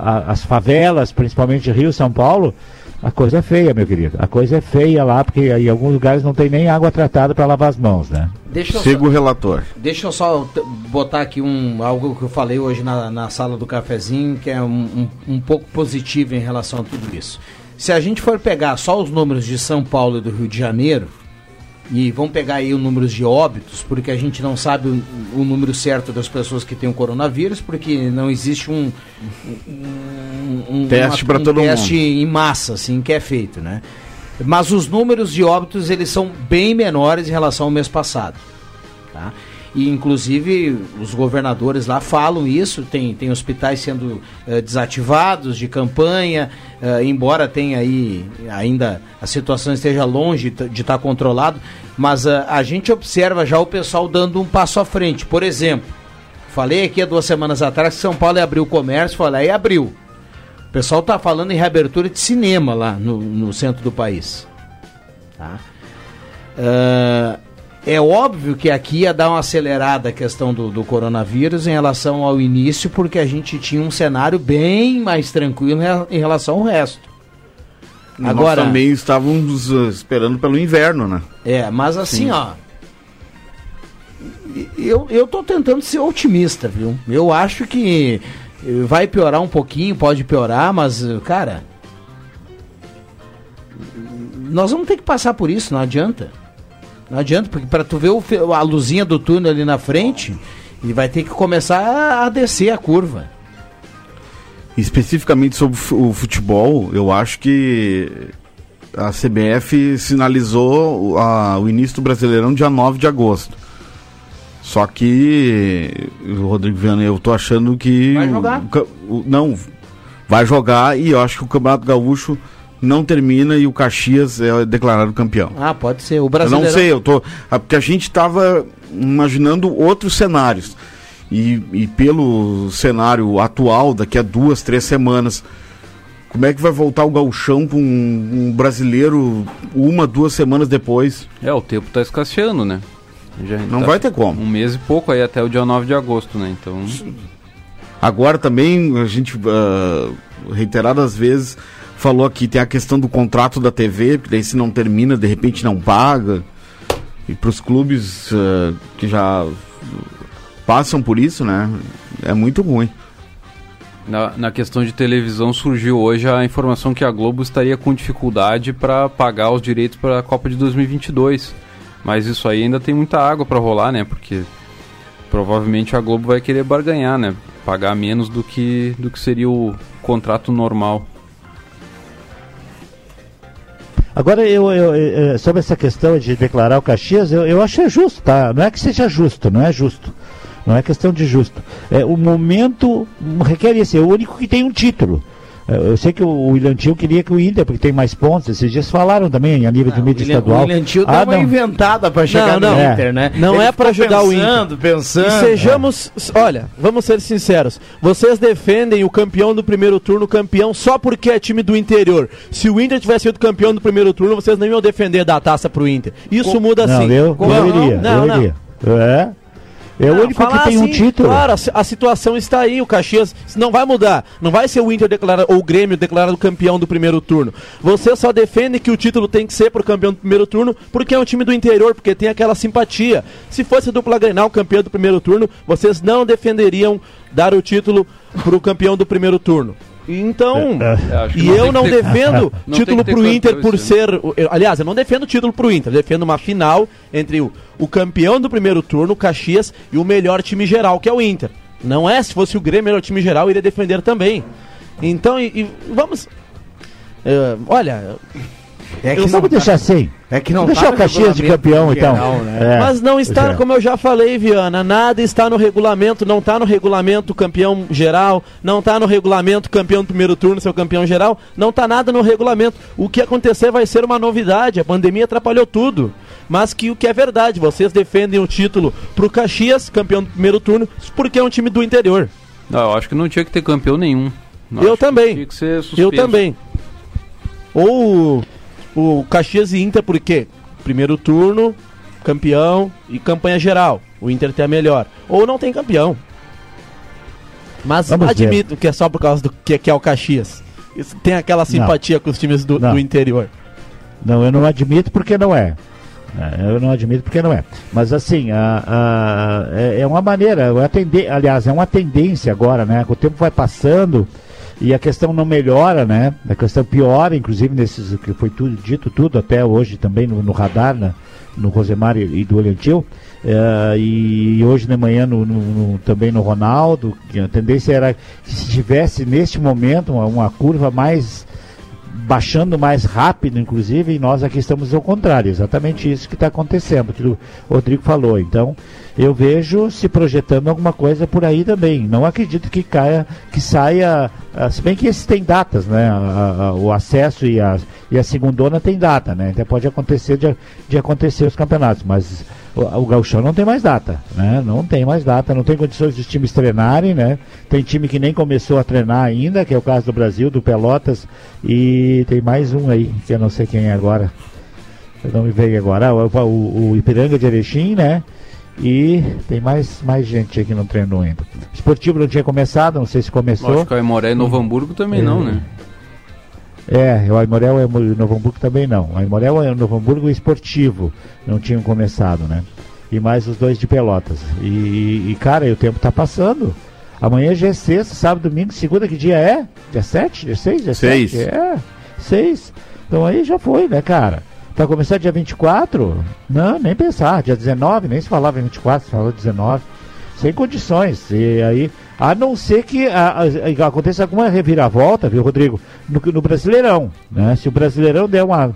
a- as favelas, principalmente Rio, São Paulo, a coisa é feia, meu querido. A coisa é feia lá, porque em alguns lugares não tem nem água tratada para lavar as mãos, né? Deixa eu Siga só- o relator. Deixa eu só botar aqui um, algo que eu falei hoje na, na sala do cafezinho, que é um, um, um pouco positivo em relação a tudo isso. Se a gente for pegar só os números de São Paulo e do Rio de Janeiro, e vamos pegar aí os números de óbitos, porque a gente não sabe o, o número certo das pessoas que têm o coronavírus, porque não existe um, um, um- Teste pra um todo teste mundo. em massa, assim, que é feito, né? Mas os números de óbitos, eles são bem menores em relação ao mês passado, tá? E, inclusive, os governadores lá falam isso, tem, tem hospitais sendo eh, desativados de campanha, eh, embora tenha aí ainda a situação esteja longe de estar controlado, mas ah, a gente observa já o pessoal dando um passo à frente. Por exemplo, falei aqui há duas semanas atrás que São Paulo ia abrir o comércio, lá e abriu. O pessoal está falando em reabertura de cinema lá no, no centro do país. Tá? Ah, é óbvio que aqui ia dar uma acelerada a questão do, do coronavírus em relação ao início, porque a gente tinha um cenário bem mais tranquilo em rela- em relação ao resto. Agora, Nós também estávamos uh, esperando pelo inverno, né? É, mas assim, Sim. ó. Eu, eu tô tentando ser otimista, viu? Eu acho que vai piorar um pouquinho, pode piorar, mas, cara. Nós vamos ter que passar por isso, não adianta. Não adianta, porque para tu ver o a luzinha do túnel ali na frente, e vai ter que começar a- descer a curva. Especificamente sobre o fu- o futebol, eu acho que a CBF sinalizou o- a- o início do Brasileirão dia 9 de agosto. Só que, Rodrigo Viana, eu tô achando que. Vai jogar? o o- não, vai jogar e eu acho que o Campeonato Gaúcho não termina e o Caxias é declarado campeão. Ah, pode ser. O Eu brasileiro. não sei, eu tô. ah, Porque a gente estava imaginando outros cenários. E, e pelo cenário atual, daqui a duas, três semanas, como é que vai voltar o gauchão com um, um brasileiro uma, duas semanas depois? É, o tempo tá escasseando, né? Já Não tá vai ter como. Um mês e pouco aí até o dia 9 de agosto, né? Então. Agora também a gente ah, reiteradas vezes falou aqui tem a questão do contrato da TV, porque daí se não termina, de repente não paga. E para os clubes ah, que já passam por isso, né? É muito ruim. Na, na questão de televisão surgiu hoje a informação que a Globo estaria com dificuldade para pagar os direitos para a Copa de 2022. Mas isso aí ainda tem muita água para rolar, né? Porque provavelmente a Globo vai querer barganhar, né? Pagar menos do que, do que seria o contrato normal. Agora, eu, eu- sobre essa questão de declarar o Caxias, eu, eu acho é justo, tá? Não é que seja justo, não é justo. Não é questão de justo. É, o momento requer isso. É o único que tem um título. É, Eu sei que o William Tio queria que o Inter, porque tem mais pontos. Esses dias falaram também a nível de mídia William, estadual. o William Tio Ah, deu uma não. inventada pra chegar Não, no não. Inter, né? Não Ele é pra ficou ajudar o Inter. Pensando, pensando. E sejamos, olha, vamos ser sinceros. Vocês defendem o campeão do primeiro turno campeão só porque é time do interior. Se o Inter tivesse sido campeão do primeiro turno, vocês não iam defender dar a taça pro Inter. Isso muda Não, sim. eu, eu Como- iria. Não, eu não. iria. É. É o único que falar tem um assim, título. Claro, a, si- a situação está aí. O Caxias não vai mudar. Não vai ser o Inter declarado ou o Grêmio declarado campeão do primeiro turno. Você só defende que o título tem que ser pro campeão do primeiro turno porque é um time do interior, porque tem aquela simpatia. Se fosse dupla Grenal campeão do primeiro turno, vocês não defenderiam dar o título pro campeão do primeiro turno. Então, É, que e não eu não ter- defendo [LAUGHS] Não título pro Inter por ano. ser. eu- aliás, eu não defendo título pro Inter, eu defendo uma final entre o, o campeão do primeiro turno, o Caxias, e o melhor time geral, que é o Inter. Não é, se fosse o Grêmio melhor time geral, iria defender também. Então, e, e vamos. eh, olha, É Eu vamos deixar assim. É que não Deixar tá o Caxias de campeão, então. né? É, mas não está, é. como eu já falei, Viana, nada está no regulamento, não está no regulamento campeão geral, não está no regulamento campeão do primeiro turno, seu campeão geral, não está nada no regulamento. O que acontecer vai ser uma novidade, a pandemia atrapalhou tudo. Mas que o que é verdade, vocês defendem o título pro Caxias, campeão do primeiro turno, porque é um time do interior. Não, eu acho que não tinha que ter campeão nenhum. Não, eu que também. Tinha que ser Eu também. Ou o, Caxias e Inter, porque primeiro turno, campeão e campanha geral. O Inter tem a melhor. Ou não tem campeão. Mas Vamos ver. admito que é só por causa do que, que é o Caxias. Isso tem aquela simpatia com os times do, Não. do interior. Não, eu não admito porque não é. É, Eu não admito porque não é. Mas assim, a, a- é, é uma maneira, é aliás, é uma tendência agora, né? O tempo vai passando e a questão não melhora, né? A questão piora, inclusive nesses que foi tudo dito tudo até hoje também no, no radar, né? no Rosemar e, e do Oliantil. É, e hoje de manhã no, no- no- também no Ronaldo, a tendência era que se tivesse neste momento uma, uma curva mais baixando mais rápido, inclusive, e nós aqui estamos ao contrário, exatamente isso que está acontecendo, que o Rodrigo falou. Então, eu vejo se projetando alguma coisa por aí também. Não acredito que caia, que saia, ah, se bem que esses têm datas, né? O acesso e a, e a segundona tem data, né? Então pode acontecer de, de acontecer os campeonatos, mas o, o Gauchão não tem mais data, né? Não tem mais data, não tem condições dos times treinarem, né? Tem time que nem começou a treinar ainda, que é o caso do Brasil, do Pelotas, e tem mais um aí, que eu não sei quem é agora. Eu não me veio agora. Ah, o, o- o Ipiranga de Erechim, né? E tem mais, mais gente aí que não treinou ainda. Esportivo não tinha começado, não sei se começou. Acho que o Aimoré e Novo Hamburgo também É. não, né? É, o Aimorel e o Novo Hamburgo também não. O Aimorel e o Novo Hamburgo e Esportivo não tinham começado, né? E mais os dois de Pelotas. E, e, cara, e o tempo tá passando. Amanhã já é sexta, sábado, domingo, segunda, que dia é? Dia 7? Dia 6? Dia Seis. 7? É, 6. Então aí já foi, né, cara? Pra começar dia 24? Não, nem pensar. Dia 19, nem se falava em 24, se falava 19. Sem condições. E aí, a não ser que a- a- aconteça alguma reviravolta, viu, Rodrigo? No, no Brasileirão. Né? Se o Brasileirão der uma,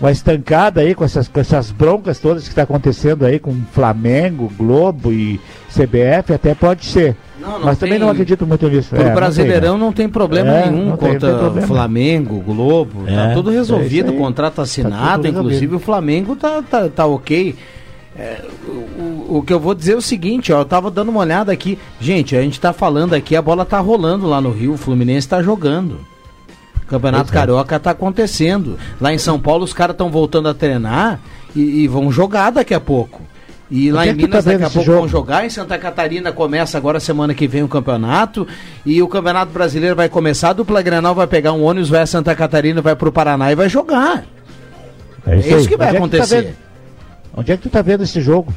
uma estancada aí com essas, com essas broncas todas que está acontecendo aí com Flamengo, Globo e CBF, até pode ser. Não, não Mas também tem- não acredito muito nisso. Pro É, não tem, Brasileirão né? não tem problema É, nenhum tem- contra problema. Flamengo, Globo, tá É, tudo é resolvido, isso aí. contrato assinado, tudo inclusive resolvido. o Flamengo tá, tá, tá ok. É, o, o- o que eu vou dizer é o seguinte, ó, eu tava dando uma olhada aqui. Gente, a gente tá falando aqui, a bola tá rolando lá no Rio, o Fluminense tá jogando. O Campeonato Pois é. Carioca tá acontecendo. Lá em São Paulo os caras estão voltando a treinar e, e vão jogar daqui a pouco. E lá Onde em é que tu Minas tá daqui a pouco jogo? vão jogar. Em Santa Catarina começa agora semana que vem o campeonato. E o Campeonato Brasileiro vai começar. A dupla Granal vai pegar um ônibus, vai a Santa Catarina, vai pro Paraná e vai jogar. É isso, aí. que vai é tá acontecer. Onde é que tu tá vendo esse jogo?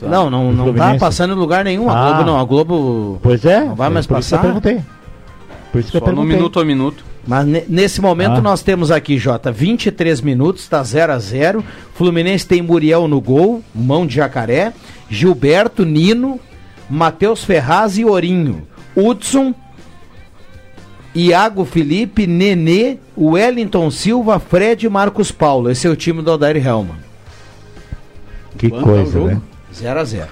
Não, não, O não tá passando em lugar nenhum. A Ah. Globo não. A Globo. Pois é. Não vai mais por isso que eu passar? perguntei. Por isso que eu Só no perguntei. minuto a minuto. Mas ne- nesse momento Ah. nós temos aqui, Jota, 23 minutos, tá 0 a 0 Fluminense tem Muriel no gol, mão de jacaré, Gilberto, Nino, Matheus Ferraz e Ourinho. Hudson, Iago Felipe, Nenê, Wellington Silva, Fred e Marcos Paulo. Esse é o time do Odair Helman. Que Quanto é o coisa, jogo? né? 0 a 0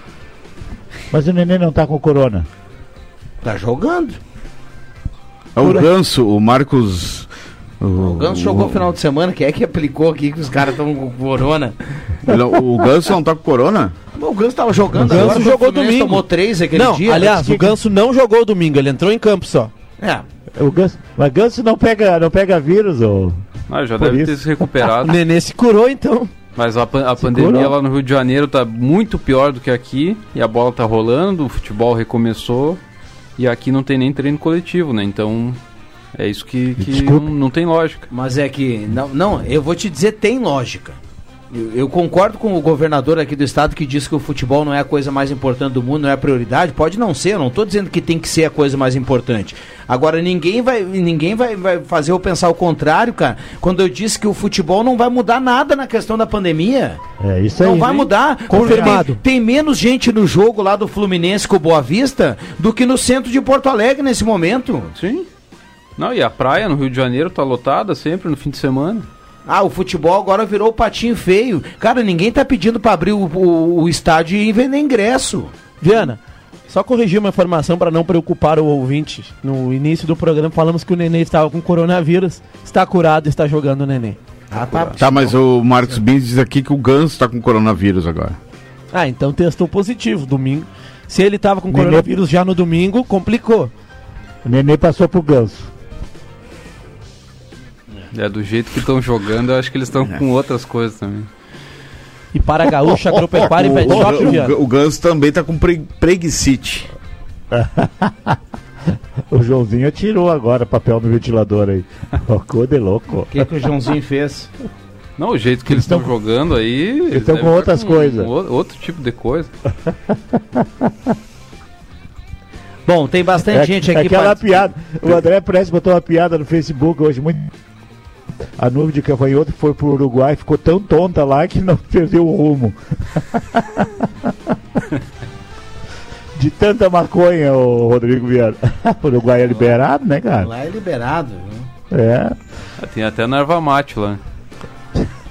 Mas o Nenê não tá com corona. Tá jogando. É o Ganso, o Marcos. O Ganso jogou no final de semana. Quem é que aplicou aqui que os caras estão com corona? O Ganso não tá com corona? O Ganso tava jogando O Ganso agora, jogou o domingo. tomou três aquele não, dia. aliás, Mas o Ganso não jogou domingo, ele entrou em campo só. É, O Ganso, mas Ganso não pega, não pega vírus, ô. Ah, já Por deve isso. ter se recuperado. O [LAUGHS] Nenê se curou então. Mas a, pan- a pandemia lá no Rio de Janeiro tá muito pior do que aqui. E a bola tá rolando, o futebol recomeçou. E aqui não tem nem treino coletivo, né? Então é isso que, que não, não tem lógica. Mas é que. Não, não, eu vou te dizer, tem lógica. Eu, concordo com o governador aqui do estado que diz que o futebol não é a coisa mais importante do mundo, não é a prioridade. Pode não ser, eu não estou dizendo que tem que ser a coisa mais importante. Agora, ninguém vai, ninguém vai, vai fazer eu pensar o contrário, cara, quando eu disse que o futebol não vai mudar nada na questão da pandemia. É isso aí. Não vai mudar. Confirmado. Tem, tem menos gente no jogo lá do Fluminense com o Boa Vista do que no centro de Porto Alegre nesse momento. Sim. Não, e a praia no Rio de Janeiro tá lotada sempre no fim de semana. Ah, o futebol agora virou o patinho feio. Cara, ninguém tá pedindo pra abrir o, o- o estádio e vender ingresso. Viana, só corrigir uma informação para não preocupar o ouvinte. No início do programa falamos que o Nenê estava com coronavírus, está curado e está jogando o Nenê. Ah, tá. Tá, mas o Marcos Bins diz aqui que o Ganso tá com coronavírus agora. Ah, então testou positivo domingo. Se ele estava com Nenê- coronavírus já no domingo, complicou. O Nenê passou pro Ganso. É, do jeito que estão jogando, eu acho que eles estão com outras coisas também. E para a Gaúcha Agropecuária e [LAUGHS] O, Pet Shop, o, Viana. o Ganso também tá com pre, preguicite. [LAUGHS] O Joãozinho tirou agora papel no ventilador aí. Ficou de louco. O que, que o Joãozinho fez? Não, o jeito que eles estão jogando aí. Eles estão com tá outras coisas. o- outro tipo de coisa. [LAUGHS] Bom, tem bastante É, gente é aqui. aquela part- piada. O André Prestes botou uma piada no Facebook hoje muito. A nuvem de Cavanhoto foi pro Uruguai, ficou tão tonta lá que não [LAUGHS] perdeu o rumo. de tanta maconha, o Rodrigo Vieira. o [LAUGHS] Uruguai é liberado, né, cara? Lá é liberado. viu? É. Tem até na erva mate lá.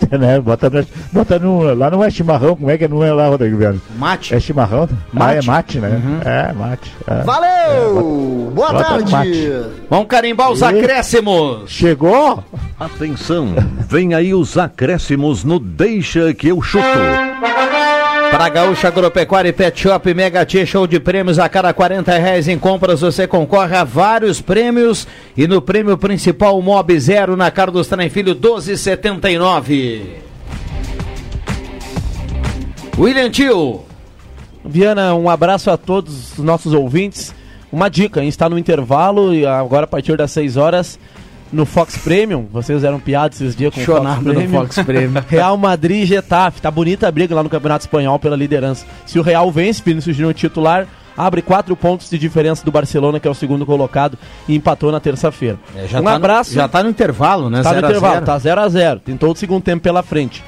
[LAUGHS] né? Bota, no, bota no, lá não é chimarrão, como é que não é lá, Rodrigo Vieira? Mate. É chimarrão? Ah, é mate, né? É, mate. é. Valeu! Boa bota no tarde! Vamos carimbar os E? acréscimos. Chegou? Atenção, vem aí os acréscimos no Deixa que eu chuto. [LAUGHS] Para Gaúcha Agropecuária e Pet Shop Mega Tia Show de prêmios a cada 40 reais em compras você concorre a vários prêmios e no prêmio principal o Mob Zero na Carlos Traem Filho 1279. William Tio. Viana, um abraço a todos os nossos ouvintes. Uma dica, está no intervalo e agora a partir das 6 horas no Fox Premium. Vocês eram piadas esses dias com o Fox no Premium. Fox Premium. [LAUGHS] Real Madrid e Getafe. Tá bonita a briga lá no Campeonato Espanhol pela liderança. Se o Real vence, Vinícius Júnior titular, abre quatro pontos de diferença do Barcelona, que é o segundo colocado, e empatou na terça-feira. É, um tá no- abraço. já tá no intervalo, né? Tá no Zero a intervalo, zero. tá 0 a 0 Tem todo o segundo tempo pela frente.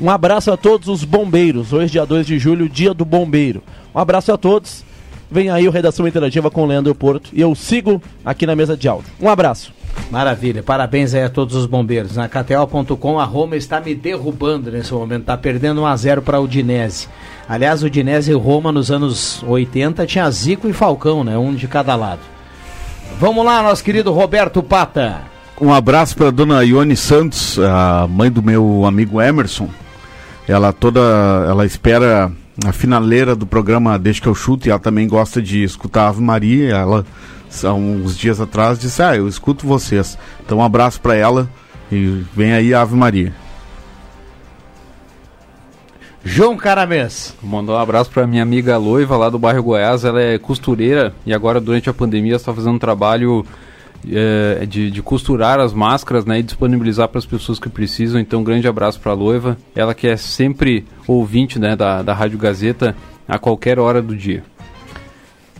Um abraço a todos os bombeiros. Hoje, dia 2 de julho, dia do bombeiro. Um abraço a todos. Vem aí o Redação Interativa com o Leandro Porto. E eu sigo aqui na mesa de áudio. Um abraço. Maravilha, parabéns aí a todos os bombeiros. Na KTO.com a Roma está me derrubando nesse momento, tá perdendo 1 a 0 para o Udinese. Aliás, o Udinese e Roma nos anos 80 tinha Zico e Falcão, né? Um de cada lado. Vamos lá, nosso querido Roberto Pata. Um abraço para dona Ione Santos, a mãe do meu amigo Emerson. Ela toda, ela espera a finaleira do programa Deixa que eu chuto e ela também gosta de escutar Ave Maria. Ela há uns dias atrás disse: "Ah, eu escuto vocês". Então um abraço para ela e vem aí a Ave Maria. João Caramês. Mandar um abraço para minha amiga Loiva lá do bairro Goiás. Ela é costureira e agora durante a pandemia está fazendo um trabalho é, de, de, costurar as máscaras né, e disponibilizar para as pessoas que precisam. Então, um grande abraço para a Loiva. Ela que é sempre ouvinte né, da, da Rádio Gazeta a qualquer hora do dia.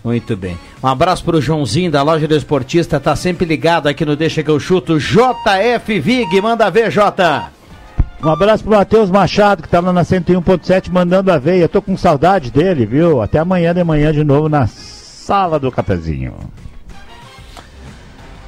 Muito bem. Um abraço para o Joãozinho da loja do Esportista, tá sempre ligado aqui no Deixa que eu chuto. JF Vig, manda ver, Jota. Um abraço pro Matheus Machado, que tá lá na 101.7 mandando a veia. Tô com saudade dele, viu? Até amanhã de manhã de novo na sala do cafezinho.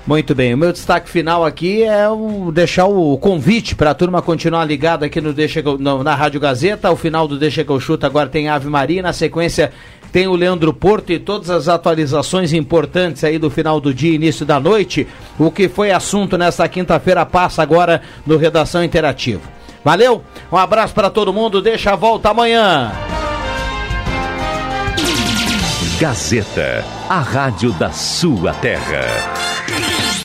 Muito bem, o meu destaque final aqui é o, deixar o convite para a turma continuar ligada aqui no Deixa no, na Rádio Gazeta. Ao final do Deixa que eu chuto, agora tem Ave Maria. Na sequência tem o Leandro Porto e todas as atualizações importantes aí do final do dia, início da noite. O que foi assunto nesta quinta-feira passa agora no Redação Interativo. Valeu, um abraço para todo mundo, deixa a volta amanhã. Gazeta, a rádio da sua terra.